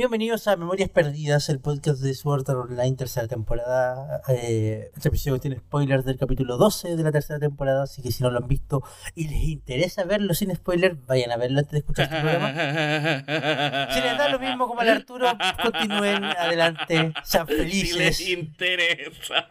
Bienvenidos a Memorias Perdidas, el podcast de Sword Art Online, tercera temporada. Eh, este episodio tiene spoilers del capítulo 12 de la tercera temporada, así que si no lo han visto y les interesa verlo sin spoilers, vayan a verlo antes de escuchar este programa. Si les da lo mismo como al Arturo, continúen adelante, sean Si felices. les interesa.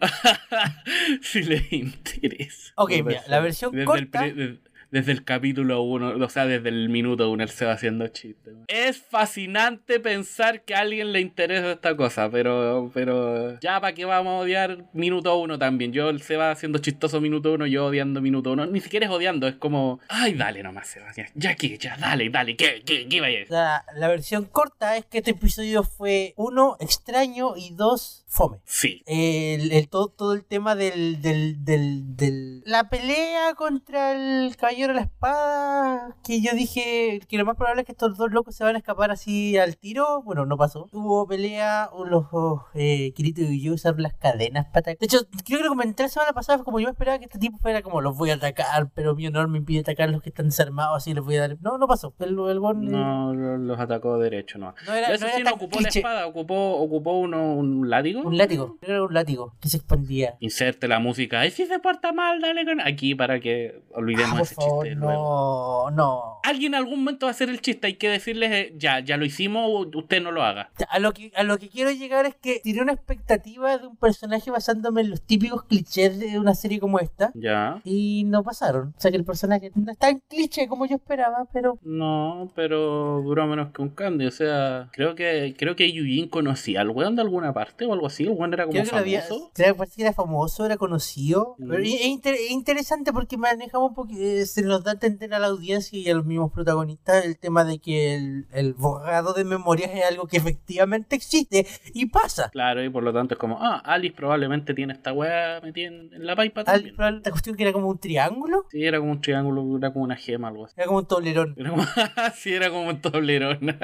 si les interesa. Ok, mira, la versión desde corta- El, desde el capítulo 1, o sea, desde el minuto 1 él se va haciendo chistes. Es fascinante pensar que a alguien le interesa esta cosa, pero pero ya para qué vamos a odiar minuto 1 también. Yo él se va haciendo chistoso minuto 1, yo odiando minuto 1. Ni siquiera es odiando, es como, ay, dale nomás, Sebastián. Ya que, ya, dale, dale, que, que, que vaya. La, la versión corta es que este episodio fue, uno, extraño y dos, fome. Sí. el, el- todo, todo el tema del, del, del, del- la pelea contra el caballero de la espada que yo dije que lo más probable es que estos dos locos se van a escapar así al tiro bueno no pasó hubo pelea los eh, Kirito y yo usaron las cadenas para atacar de hecho creo que lo comenté la semana pasada como yo esperaba que este tipo fuera como los voy a atacar pero mi honor me impide atacar a los que están desarmados así les voy a dar no no pasó el, el bon, eh, No, lo- los atacó derecho, no. no era, Eso no sí, no ocupó cliché. la espada, ocupó, ocupó uno, un látigo. un látigo era un látigo que se expandía Inserte la música. Y si se porta mal, dale con. Aquí para que olvidemos Ah, ese chiste no, no. Alguien en algún momento va a hacer el chiste. Hay que decirles, eh, ya, ya lo hicimos, usted no lo haga. A lo, que, a lo que quiero llegar es que tiré una expectativa de un personaje basándome en los típicos clichés de una serie como esta. Ya. Y no pasaron. O sea que el personaje no es tan cliché como yo esperaba, pero. No, pero duró menos que un candy. O sea, creo que creo que Yujin conocía al weón de alguna parte o algo así. El weón era como Creo que lo había. famoso. Creo que parece que era famoso, era conocido. Mm. Pero es, inter- es interesante porque manejamos un poquito. Se nos da a entender a la audiencia y a los mismos protagonistas el tema de que el, el borrado de memorias es algo que efectivamente existe y pasa. Claro, y por lo tanto es como, ah, Alice probablemente tiene esta weá metida en, en la pipa también. La cuestión que era como un triángulo. Sí, era como un triángulo, era como una gema, algo así. Era como un toblerón. Era como, sí, era como un tablerón.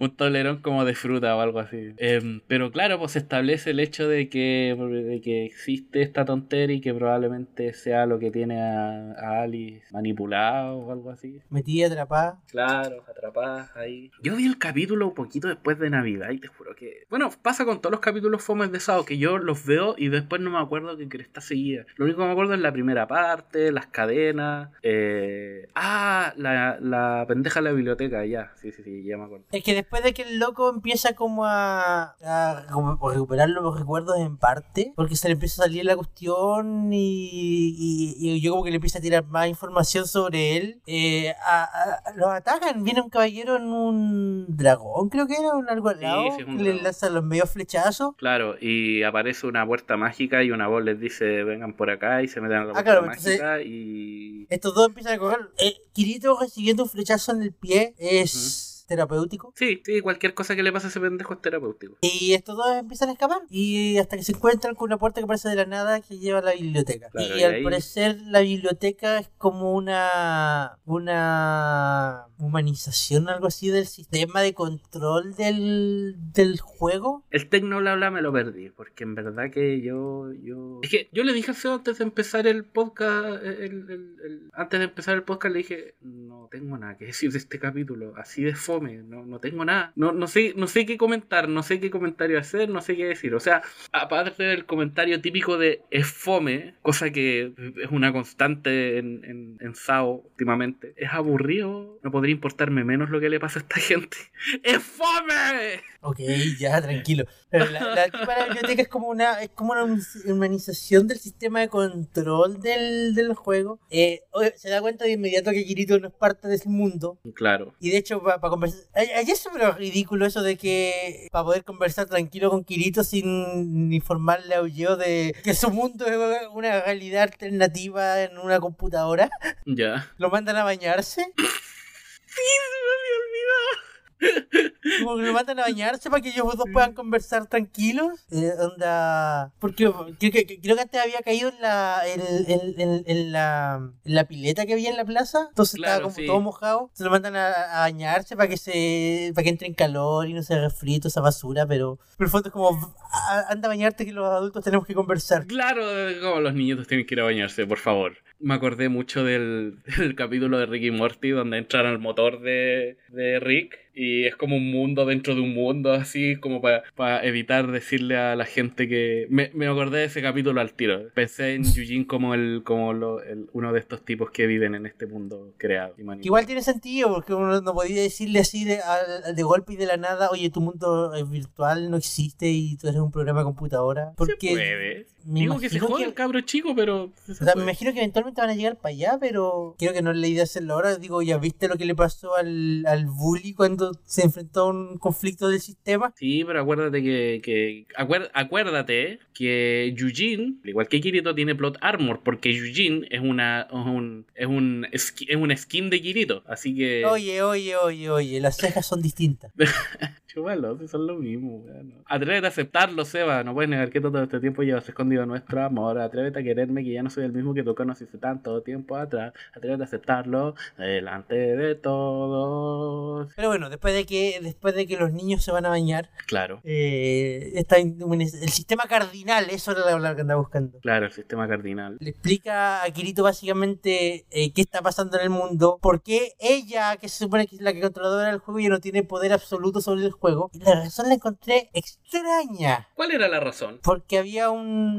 un tablerón como de fruta o algo así. Em, pero claro, pues se establece el hecho de que, de que existe esta tontería y que probablemente sea lo que tiene a, a Alice manipulado o algo así. Metida, atrapada. Claro, atrapadas ahí. Yo vi el capítulo un poquito después de Navidad y te juro que. Bueno, pasa con todos los capítulos fomes de Sao, que yo los veo y después no me acuerdo que cresta seguía. Lo único que me acuerdo es la primera parte, las cadenas. Eh... Ah, la, la pendeja de la biblioteca, ya. Sí, sí, sí, ya me acuerdo. Es que después de que el loco empieza como a, a como a recuperar los recuerdos en parte, porque se le empieza a salir la cuestión y, y, y yo como que le empieza a tirar más información sobre él, eh, a- a- los atacan, viene un caballero en un dragón, creo que era, un algo al lado, sí, un le dragón. lanza los medios flechazos. Claro, y aparece una puerta mágica y una voz les dice vengan por acá y se meten a la Ah, puerta claro, entonces- mágica y... Estos dos empiezan a correr. Eh, Kirito recibiendo un flechazo en el pie es terapéutico. Sí, sí, cualquier cosa que le pase a ese pendejo es terapéutico. Y estos dos empiezan a escapar. Y hasta que se encuentran con una puerta que aparece de la nada que lleva a la biblioteca. Claro, y, y al ahí- parecer la biblioteca es como una. una humanización, algo así, del sistema de control del, del juego. El tecno bla bla me lo perdí, porque en verdad que yo, yo... Es que yo le dije a antes de empezar el podcast, el- el- el- antes de empezar el podcast le dije, no tengo nada que decir de este capítulo, así de fome, no, no tengo nada, no, no, sé, no sé qué comentar, no sé qué comentario hacer, no sé qué decir, o sea, aparte del comentario típico de es fome, cosa que es una constante en, en, en SAO últimamente, es aburrido, no podría importarme menos lo que le pasa a esta gente, ¡es fome! Ok, ya, tranquilo. Pero la, la la biblioteca es como una, es como una humanización del sistema de control del, del juego. Eh, se da cuenta de inmediato que Kirito no es parte de ese mundo. Claro. Y de hecho, para conversar. Ayer es súper ridículo eso de que. Para poder conversar tranquilo con Kirito sin informarle a Ulleo de que su mundo es una realidad alternativa en una computadora. Ya. Lo mandan a bañarse. Como que lo mandan a bañarse para que ellos dos puedan conversar tranquilos. Eh, onda. Porque creo que, que- creo que antes había caído en la, en, en- en- en la, en la pileta que había en la plaza. Entonces Claro, estaba como sí. todo mojado. Se lo mandan a, a bañarse para que se para que entre en calor y no se resfríe toda esa basura. Pero, pero el fondo es como: "A- anda a bañarte que los adultos tenemos que conversar. Claro, como los niñitos tienen que ir a bañarse, por favor. Me acordé mucho del, del capítulo de Rick y Morty donde entran al motor de, de Rick y es como un mundo dentro de un mundo, así como para evitar decirle a la gente que. Me, me, acordé de ese capítulo al tiro. Pensé en Yujin como el como lo, el, uno de estos tipos que viven en este mundo creado. Igual tiene sentido, porque uno no podía decirle así de, de golpe y de la nada, oye, tu mundo virtual no existe y tú eres un programa de computadora. Porque se puede. Digo que se juega el cabro chico, pero. O sea, me imagino que eventualmente van a llegar para allá, pero creo que no es la idea hacerlo ahora. Digo, ya viste lo que le pasó al, al bully cuando se enfrentó a un conflicto del sistema. Sí, pero acuérdate que, que acuérdate que Yujin, igual que Kirito, tiene plot armor, porque Yujin es una es un, es un, es un skin de Kirito, así que... Oye, oye, oye, oye, las cejas son distintas. Chúbalo, son lo mismo. Atrévete a aceptarlo, Seba. No puedes negar que todo este tiempo llevas escondido nuestro amor. Atrévete a quererme, que ya no soy el mismo que tú conociste tanto tiempo atrás. Atrévete a aceptarlo delante de todos. Pero bueno, después de que después de que los niños se van a bañar. Claro. Eh, está el sistema cardinal, eso era la que andaba buscando. Claro, el sistema cardinal. Le explica a Kirito básicamente eh, qué está pasando en el mundo, por qué ella, que se supone que es la que controladora del juego, ya no tiene poder absoluto sobre el juego. Y la razón la encontré extraña. ¿Cuál era la razón? Porque había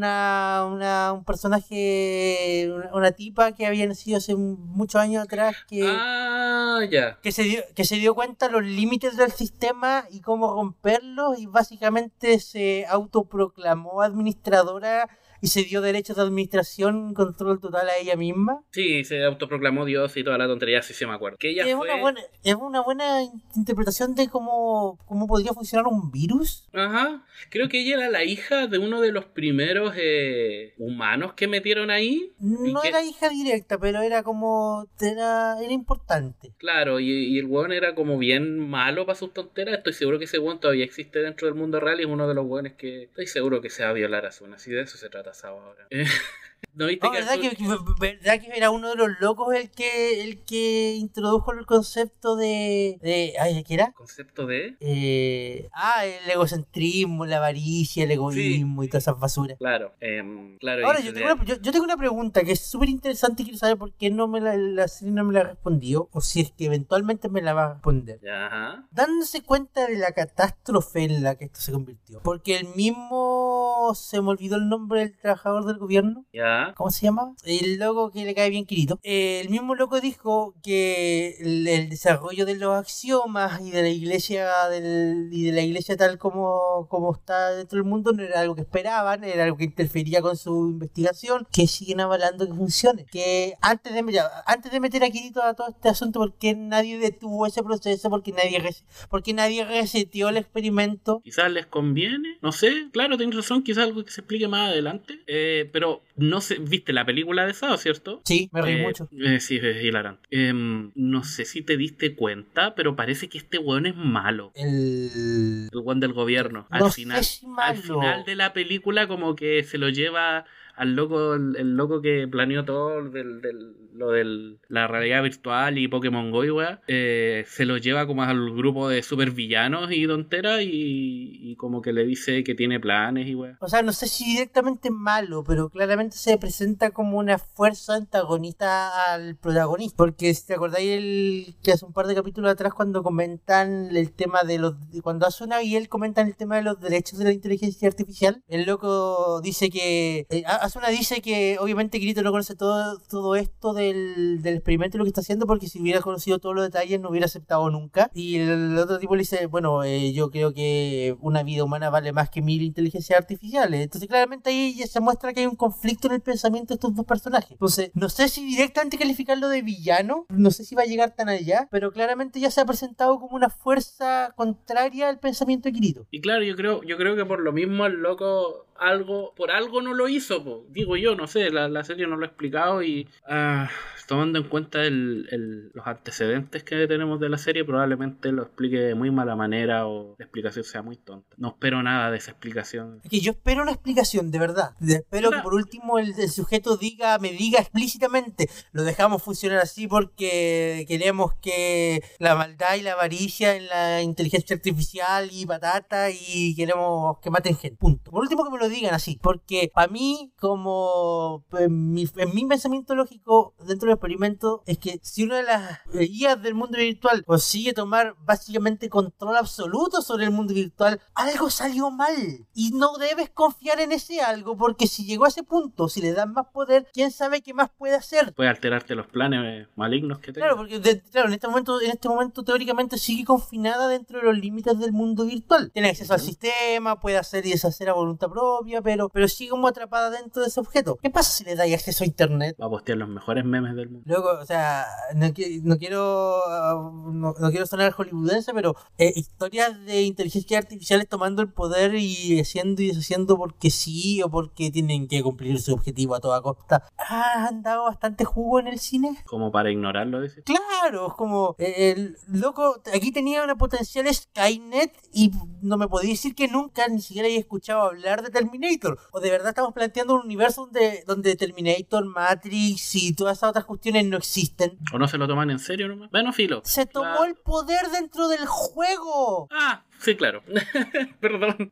una, una un personaje, una, tipa que había nacido hace muchos años atrás que, ah, ya. que, se dio, que se dio cuenta los límites del sistema y cómo romperlos y básicamente se autoproclamó administradora y se dio derechos de administración, control total a ella misma. Sí, se autoproclamó Dios y toda la tontería, sí se me acuerdo. Que ella es, fue... una buena, es una buena interpretación de cómo, cómo podría funcionar un virus. Ajá. Creo que ella era la hija de uno de los primeros eh, humanos que metieron ahí. No era hija directa, pero era como. Era, era importante. Claro, y, el weón era como bien malo para sus tonteras. Estoy seguro que ese weón todavía existe dentro del mundo real y es uno de los weones que estoy seguro que se va a violar a su. Así de eso se trata ahora. ¿No viste que ¿verdad, que, ¿verdad, que, era uno de los locos el que el que introdujo el concepto de. de ay, ¿Qué era? ¿Concepto de? Eh, ah, el egocentrismo, la avaricia, el egoísmo y todas esas basuras. Claro, eh, claro. Ahora, yo tengo, una, yo, tengo, una, pregunta que es súper interesante y quiero saber por qué no me la, la serie no me la respondió, o si es que eventualmente me la va a responder. Ajá. Dándose cuenta de la catástrofe en la que esto se convirtió. Porque el mismo. Se me olvidó el nombre del trabajador del gobierno. Ya. ¿Cómo se llama? El loco que le cae bien Kirito. el mismo loco dijo que el, desarrollo de los axiomas y de la iglesia del, y de la iglesia tal como, como está dentro del mundo no era algo que esperaban, era algo que interfería con su investigación, que siguen avalando que funcione. Que antes de, antes de meter a Kirito a todo este asunto, porque nadie detuvo ese proceso? porque nadie, porque nadie reseteó el experimento? Quizás les conviene, no sé, claro, tienes razón, quizás algo que se explique más adelante, eh, pero no sé viste la película de Sao, ¿cierto? Sí, me reí eh, mucho. Eh, sí, es hilarante. Em, no sé si te diste cuenta, pero parece que este weón es malo. El. El weón del gobierno. Al final. Al final de la película, como que se lo lleva al loco, el, loco que planeó todo del, del, lo de la realidad virtual y Pokémon Go, eh, se lo lleva como al grupo de supervillanos y tonteras y, como que le dice que tiene planes y O sea, no sé si directamente malo, pero claramente se presenta como una fuerza antagonista al protagonista. Porque si te acordáis el, que hace un par de capítulos atrás cuando comentan el tema de los... Cuando Asuna y él comentan el tema de los derechos de la inteligencia artificial, el loco dice que... Eh, Asuna dice que obviamente Kirito no conoce todo, todo esto del, del experimento y lo que está haciendo porque si hubiera conocido todos los detalles no hubiera aceptado nunca. Y el, otro tipo le dice, bueno, eh, yo creo que una vida humana vale más que mil inteligencias artificiales. Entonces claramente ahí ya se muestra que hay un conflicto en el pensamiento de estos dos personajes. Entonces, no sé si directamente calificarlo de villano, no sé si va a llegar tan allá, pero claramente ya se ha presentado como una fuerza contraria al pensamiento de Kirito. Y claro, yo creo, yo creo que por lo mismo el loco algo, por algo no lo hizo, digo yo, no sé, la, la, serie no lo ha explicado y ah, tomando en cuenta el, los antecedentes que tenemos de la serie, probablemente lo explique de muy mala manera o la explicación sea muy tonta. No espero nada de esa explicación. Es que yo espero una explicación, de verdad. Espero que por último el, sujeto diga, me diga explícitamente, lo dejamos funcionar así porque queremos que la maldad y la avaricia en la inteligencia artificial y patata y queremos que maten gente. Punto. Por último que me lo digan así. Porque para mí, como en mi, en mi pensamiento lógico dentro del experimento, es que si una de las guías del mundo virtual consigue tomar básicamente control absoluto sobre el mundo virtual, algo salió mal. Y no debes confiar en ese algo, porque si llegó a ese punto, si le dan más poder, quién sabe qué más puede hacer. Puede alterarte los planes malignos que tengas. Claro, porque de- claro, en este momento, en este momento teóricamente sigue confinada dentro de los límites del mundo virtual. Tiene acceso al Ujú. sistema, puede hacer y deshacer a voluntad propia, pero, pero sigue como atrapada dentro de ese objeto. ¿Qué pasa si le dais acceso a internet? Va a postear los mejores memes del mundo. Luego, o sea, no, no quiero ah, no, no quiero sonar hollywoodense, pero eh, historias de inteligencia artificiales tomando el poder y haciendo y deshaciendo porque sí o porque tienen que cumplir su objetivo a toda costa. Ah, han dado bastante jugo en el cine. Como para ignorarlo, dices. Claro, es como eh, el loco, aquí tenía una potencial Skynet y no me podía decir que nunca ni siquiera había escuchado hablar de Terminator. O de verdad estamos planteando un universo donde, donde Terminator, Matrix y todas esas otras cuestiones no existen. O no se lo toman en serio nomás. Bueno, filo. Se tomó La- el poder dentro del juego. Ah, sí, claro. Perdón.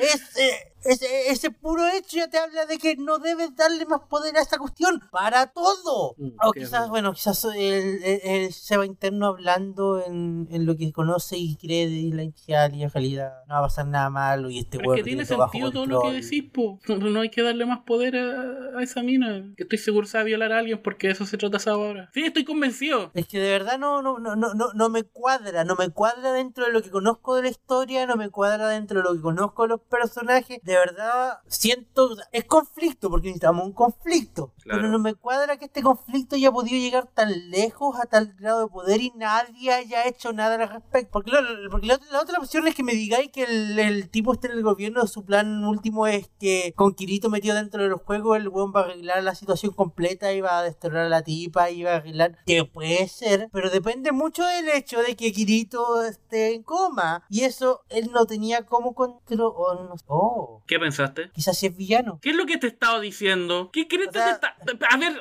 Ese, ese, ese puro hecho ya te habla de que no debes darle más poder a esta cuestión para todo. Mm, O quizás, bueno, quizás el, el, el Seba interno hablando en, en lo que conoce y cree de la inicial y en realidad no va a pasar nada malo y este Pero es que tiene sentido todo lo que decís, po. No, no hay que darle más poder a, a esa mina. Que estoy seguro se va a violar a alguien porque de eso se trata ahora. Sí, estoy convencido. Es que de verdad no, no, no, no, no, no me cuadra, no me cuadra dentro de lo que conozco de la historia, no me cuadra dentro de lo que conozco de los personajes. De verdad siento, es conflicto, porque necesitamos un conflicto. Claro. Pero no me cuadra que este conflicto haya podido llegar tan lejos, a tal grado de poder y nadie haya hecho nada al respecto. Porque, lo- porque la, otra- la otra opción es que me digáis que el, el tipo esté en el gobierno, su plan último es que con Kirito metido dentro de los juegos, el weón va a arreglar la situación completa y va a desterrar a la tipa y va a arreglar. Que puede ser, pero depende mucho del hecho de que Kirito esté en coma. Y eso él no tenía como control. Oh, no- oh, ¿Qué pensaste? quizás es villano. ¿Qué es lo que te he estado diciendo? ¿Qué crees O sea- te está... A ver,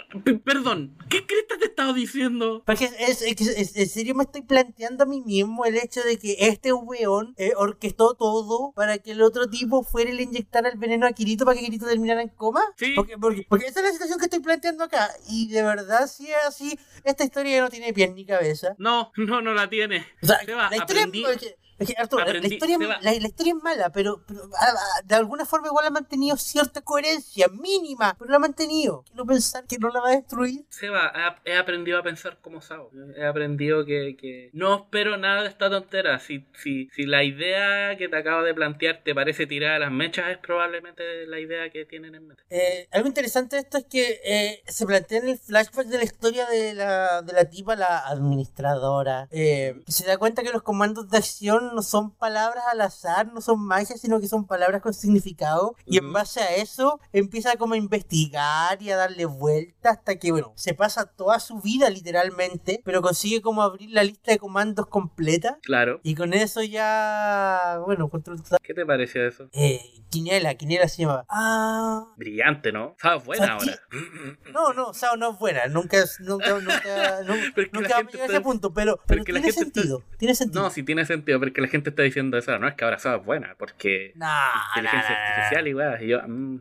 perdón. ¿Qué crees te he estado diciendo? Porque es, es- es- es- en serio me estoy planteando a mí mismo el hecho de que este weón eh, orquestó todo para que el otro tipo fuera y le inyectara el veneno a Kirito para que Kirito terminara en coma. Sí. Porque, porque, porque esa es la situación que estoy planteando acá. Y de verdad, si es así, esta historia no tiene pies ni cabeza. No, no, no la tiene. O sea, Seba, la historia aprendí- es, es que, Arturo, la- la, aprendí- historia, la, la historia es mala, pero, pero, ah, ah, de alguna forma igual ha mantenido cierta coherencia mínima, pero la ha mantenido. Quiero pensar que no la va a destruir. Seba, he, he aprendido a pensar como Sao. He aprendido que, que no espero nada de esta tontera. Si, si, si la idea que te acabo de plantear te parece tirada a las mechas, es probablemente la idea que tienen en mente. Eh, algo interesante de esto es que eh, se plantea en el flashback de la historia de la, de la tipa, la administradora, eh, que se da cuenta que los comandos de acción no son palabras al azar, no son magia, sino que son palabras con significado. Y en base a eso empieza como a investigar y a darle vuelta hasta que, bueno, se pasa toda su vida literalmente, pero consigue como abrir la lista de comandos completa. Claro. Y con eso ya, bueno, control total. ¿Qué te pareció eso? Eh, Quiniela, Quiniela se llamaba. Ah, Brillante, ¿no? Sao, buena O sea, ahora. No, no, Sao no es buena. Nunca, es- nunca, nunca, Pero es nunca va a ese punto, pero, pero pero es tiene gente está- sentido. Tiene sentido. No, sí tiene sentido, porque la gente está diciendo eso. No es que ahora Sao es buena, porque No, no, inteligencia no, artificial igual. Y yo, mm,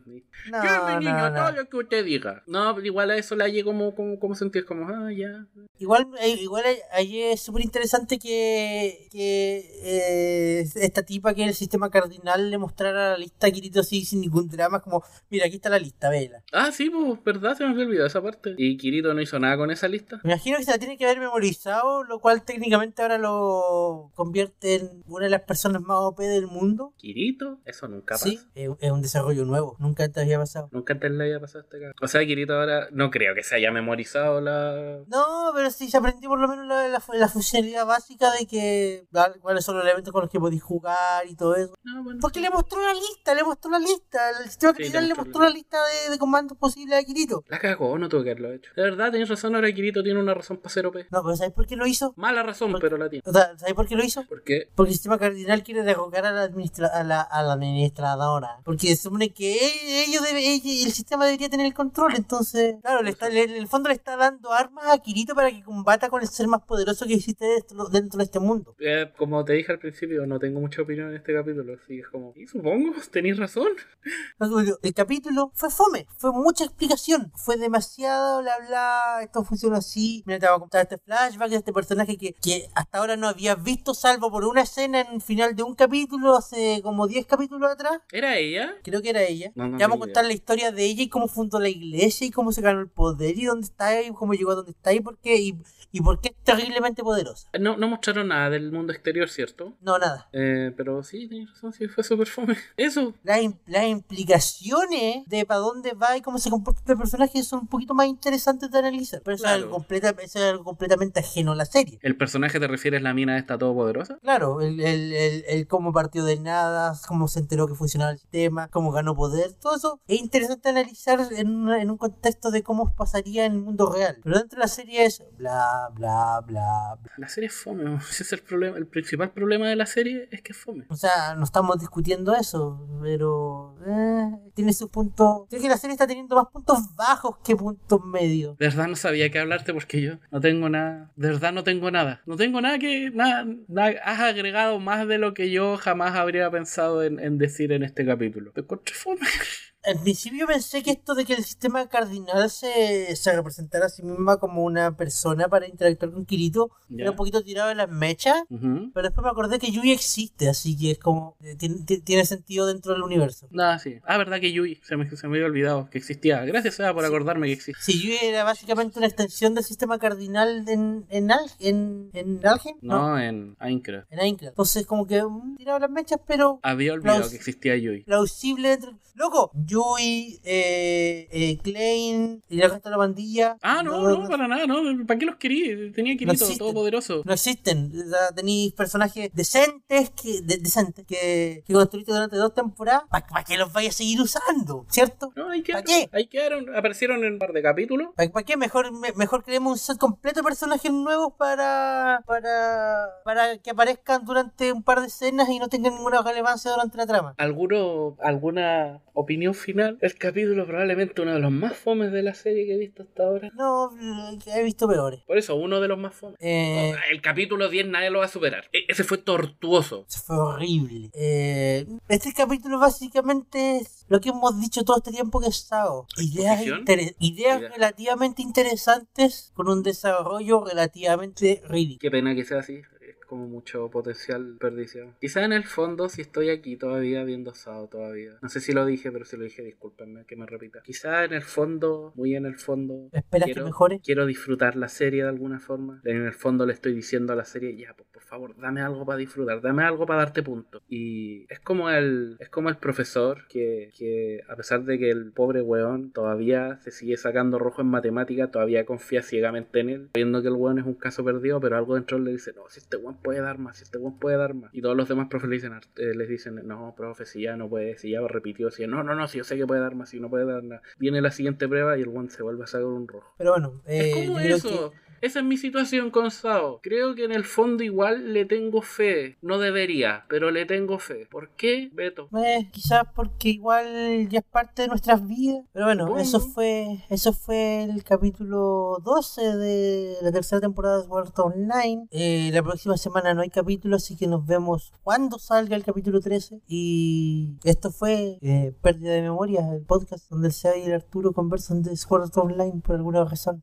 no, ¿qué, mi niño? no, no. Todo lo que usted diga. No, igual a eso le hallé como, como, como sentir, como, ah, ya. Igual, eh, igual ahí es súper interesante que, que eh, esta tipa que el sistema cardinal le mostrara la lista a Kirito así sin ningún drama. Como, mira, aquí está la lista, vela. Ah, sí, pues, verdad, se me había olvidado esa parte. ¿Y Kirito no hizo nada con esa lista? Me imagino que se la tiene que haber memorizado, lo cual técnicamente ahora lo convierte en una de las personas más OP del mundo. ¿Kirito? Eso nunca pasa. Sí, es, es un desarrollo nuevo, nunca antes había pasado. Nunca antes le había pasado a este cabrón. O sea, Kirito ahora no creo que se haya memorizado la. No, pero sí se aprendió por lo menos la, la, la funcionalidad básica de que cuál- cuáles son los elementos con los que podéis jugar y todo eso. No, bueno, Porque sí. le mostró la lista, le mostró la lista. El sistema Sí, criminal le mostró la lista de, de comandos posibles a Kirito. La cagó, no tuvo que haberlo hecho. De verdad, tenés razón, ahora Kirito tiene una razón para ser OP. No, pero ¿sabes por qué lo hizo? Mala razón, Por- pero la tiene. O sea, ¿sabes por qué lo hizo? ¿Por qué? Porque el sistema cardinal quiere derrocar a la, administra- a la, a la administradora. Porque se supone que e- ellos debe, el sistema debería tener el control. Entonces, claro, le está, le- en el fondo le está dando armas a Kirito para que combata con el ser más poderoso que existe dentro, dentro de este mundo. Eh, como te dije al principio, no tengo mucha opinión en este capítulo, así es como, y supongo, tenéis razón. El capítulo fue fome, fue mucha explicación, fue demasiado bla bla, esto funciona así, mira te voy a contar este flashback de este personaje que, que hasta ahora no habías visto salvo por una escena en el final de un capítulo hace como 10 capítulos atrás. ¿Era ella? Creo que era ella. No, no ya vamos a contar la historia de ella y cómo fundó la iglesia y cómo se ganó el poder y dónde está y cómo llegó a donde está y por qué y, y por qué es terriblemente poderosa. No, no mostraron nada del mundo exterior, ¿cierto? No, nada. Eh, pero sí, tenéis razón, sí, fue súper fome. Eso, Las, las implicaciones de para dónde va y cómo se comporta este personaje son un poquito más interesantes de analizar. Pero eso, es, algo completa, eso es algo completamente ajeno a la serie. ¿el personaje te refieres la mina esta todopoderosa? Claro, el, el, el, el cómo partió de nada, cómo se enteró que funcionaba el sistema, cómo ganó poder, todo eso es interesante analizar en, una- en un contexto de cómo pasaría en el mundo real. Pero dentro de la serie es bla, bla, bla, bla. La serie es fome, ese es el problema. El principal problema de la serie es que es fome. O sea, no estamos discutiendo eso, pero eh, tiene su punto. Creo que la serie está teniendo más puntos bajos que puntos medios. De verdad no sabía qué hablarte porque yo no tengo nada. De verdad no tengo nada. No tengo nada que. Nada, nada- agregado más de lo que yo jamás habría pensado en, decir en este capítulo. Te. Al principio pensé que esto de que el sistema cardinal se, se representara a sí misma como una persona para interactuar con Kirito era un poquito tirado de las mechas. Ujú. Pero después me acordé que Yui existe, así que es como. eh, tiene, ti- tiene sentido dentro del universo. Nada, sí. Ah, verdad que Yui. Se me, se me había olvidado que existía. Gracias, Seba, por acordarme que existe. Si Yui era básicamente una extensión del sistema cardinal en, en, Al, en, en Algen, No, en Aincrad. en. Entonces, como que mm, tirado las mechas, pero Había olvidado que existía Yui. plausible dentro. Loco, Yui, eh, eh, Klein y el resto de la pandilla. Ah, no, no, para nada, no. ¿Para qué los quería? Tenía existen. todopoderoso. no existen. O sea, tenéis personajes decentes que, de- decentes que, que construiste durante dos temporadas. ¿Para qué los vais a seguir usando? ¿Cierto? No, ahí quedaron. ¿Para qué? Ahí quedaron. Aparecieron en un par de capítulos. ¿Para qué? Mejor, me- mejor creemos un set completo de personajes nuevos para, para, para que aparezcan durante un par de escenas y no tengan ninguna relevancia durante la trama. ¿Alguno, ¿Alguna opinión final? El capítulo probablemente uno de los más fomes de la serie que he visto hasta ahora. No, he visto peores. Por eso, uno de los más fomes. Eh, el capítulo 10 nadie lo va a superar. E- ese fue tortuoso. Fue horrible. Eh, este capítulo básicamente es lo que hemos dicho todo este tiempo que es Sao. Ideas, ¿Exposición? inter- ideas Ideas. relativamente interesantes con un desarrollo relativamente ridículo. Qué pena que sea así. Como mucho potencial perdición. Quizá en el fondo, si estoy aquí todavía viendo Sao todavía. No sé si lo dije, pero si lo dije, discúlpenme que me repita. Quizá en el fondo, muy en el fondo, ¿Esperas que quiero, mejore? quiero disfrutar la serie de alguna forma. En el fondo le estoy diciendo a la serie, ya, pues por favor, dame algo para disfrutar, dame algo para darte punto. Y es como el, es como el profesor que, que a pesar de que el pobre weón todavía se sigue sacando rojo en matemática, todavía confía ciegamente en él, viendo que el weón es un caso perdido, pero algo dentro le dice, no, si este weón puede dar más, si este weón puede dar más. Y todos los demás profes le dicen, eh, les dicen, no, profe, si ya no puede, si ya repitió, si no, no, no, si yo sé que puede dar más, si no puede dar nada. Viene la siguiente prueba y el weón se vuelve a sacar un rojo. Pero bueno, eh, Es como yo creo eso. que- Esa es mi situación con Sao. Creo que en el fondo igual le tengo fe. No debería, pero le tengo fe. ¿Por qué, Beto? Eh, quizás porque igual ya es parte de nuestras vidas. Pero bueno, eso fue eso fue el capítulo 12 de la tercera temporada de Sword Online. Eh, la próxima semana no hay capítulo, así que nos vemos cuando salga el capítulo 13. Y esto fue eh, Pérdida de Memoria, el podcast donde el Seba y el Arturo conversan de Sword Online por alguna razón.